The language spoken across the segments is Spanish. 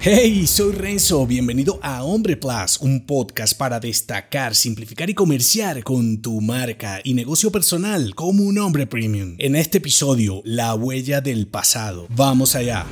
Hey, soy Renzo, bienvenido a Hombre Plus, un podcast para destacar, simplificar y comerciar con tu marca y negocio personal como un hombre premium. En este episodio, la huella del pasado. Vamos allá.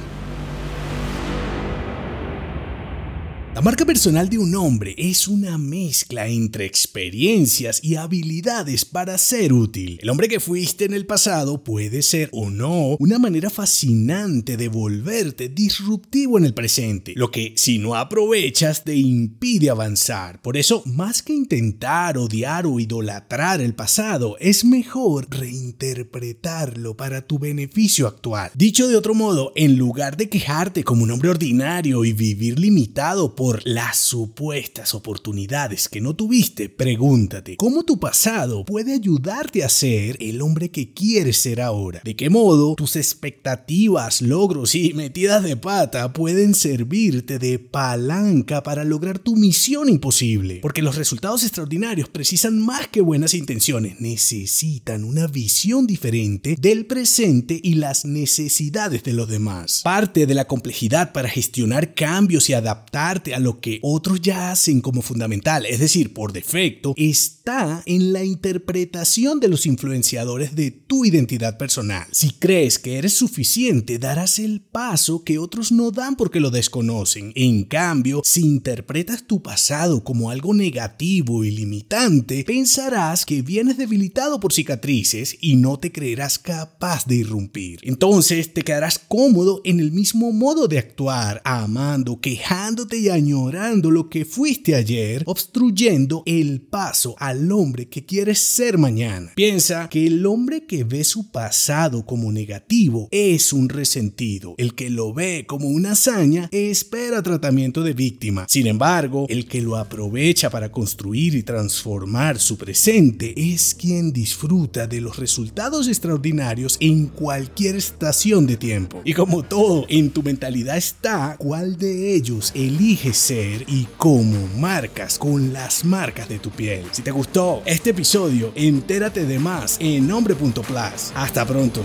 La marca personal de un hombre es una mezcla entre experiencias y habilidades para ser útil. El hombre que fuiste en el pasado puede ser o no una manera fascinante de volverte disruptivo en el presente, lo que si no aprovechas te impide avanzar. Por eso, más que intentar odiar o idolatrar el pasado, es mejor reinterpretarlo para tu beneficio actual. Dicho de otro modo, en lugar de quejarte como un hombre ordinario y vivir limitado por por las supuestas oportunidades que no tuviste, pregúntate, ¿cómo tu pasado puede ayudarte a ser el hombre que quieres ser ahora? ¿De qué modo tus expectativas, logros y metidas de pata pueden servirte de palanca para lograr tu misión imposible? Porque los resultados extraordinarios precisan más que buenas intenciones, necesitan una visión diferente del presente y las necesidades de los demás. Parte de la complejidad para gestionar cambios y adaptarte a lo que otros ya hacen como fundamental, es decir, por defecto, está en la interpretación de los influenciadores de tu identidad personal. Si crees que eres suficiente, darás el paso que otros no dan porque lo desconocen. En cambio, si interpretas tu pasado como algo negativo y limitante, pensarás que vienes debilitado por cicatrices y no te creerás capaz de irrumpir. Entonces te quedarás cómodo en el mismo modo de actuar, amando, quejándote y añorando lo que fuiste ayer, obstruyendo el paso al hombre que quieres ser mañana. Piensa que el hombre que ve su pasado como negativo es un resentido. El que lo ve como una hazaña espera tratamiento de víctima. Sin embargo, el que lo aprovecha para construir y transformar su presente es quien disfruta de los resultados extraordinarios en cualquier estación de tiempo. Y como todo, en tu mentalidad está cuál de ellos eliges ser y cómo marcas con las marcas de tu piel. Si te gustó este episodio, entérate de más en nombre.plus. Hasta pronto.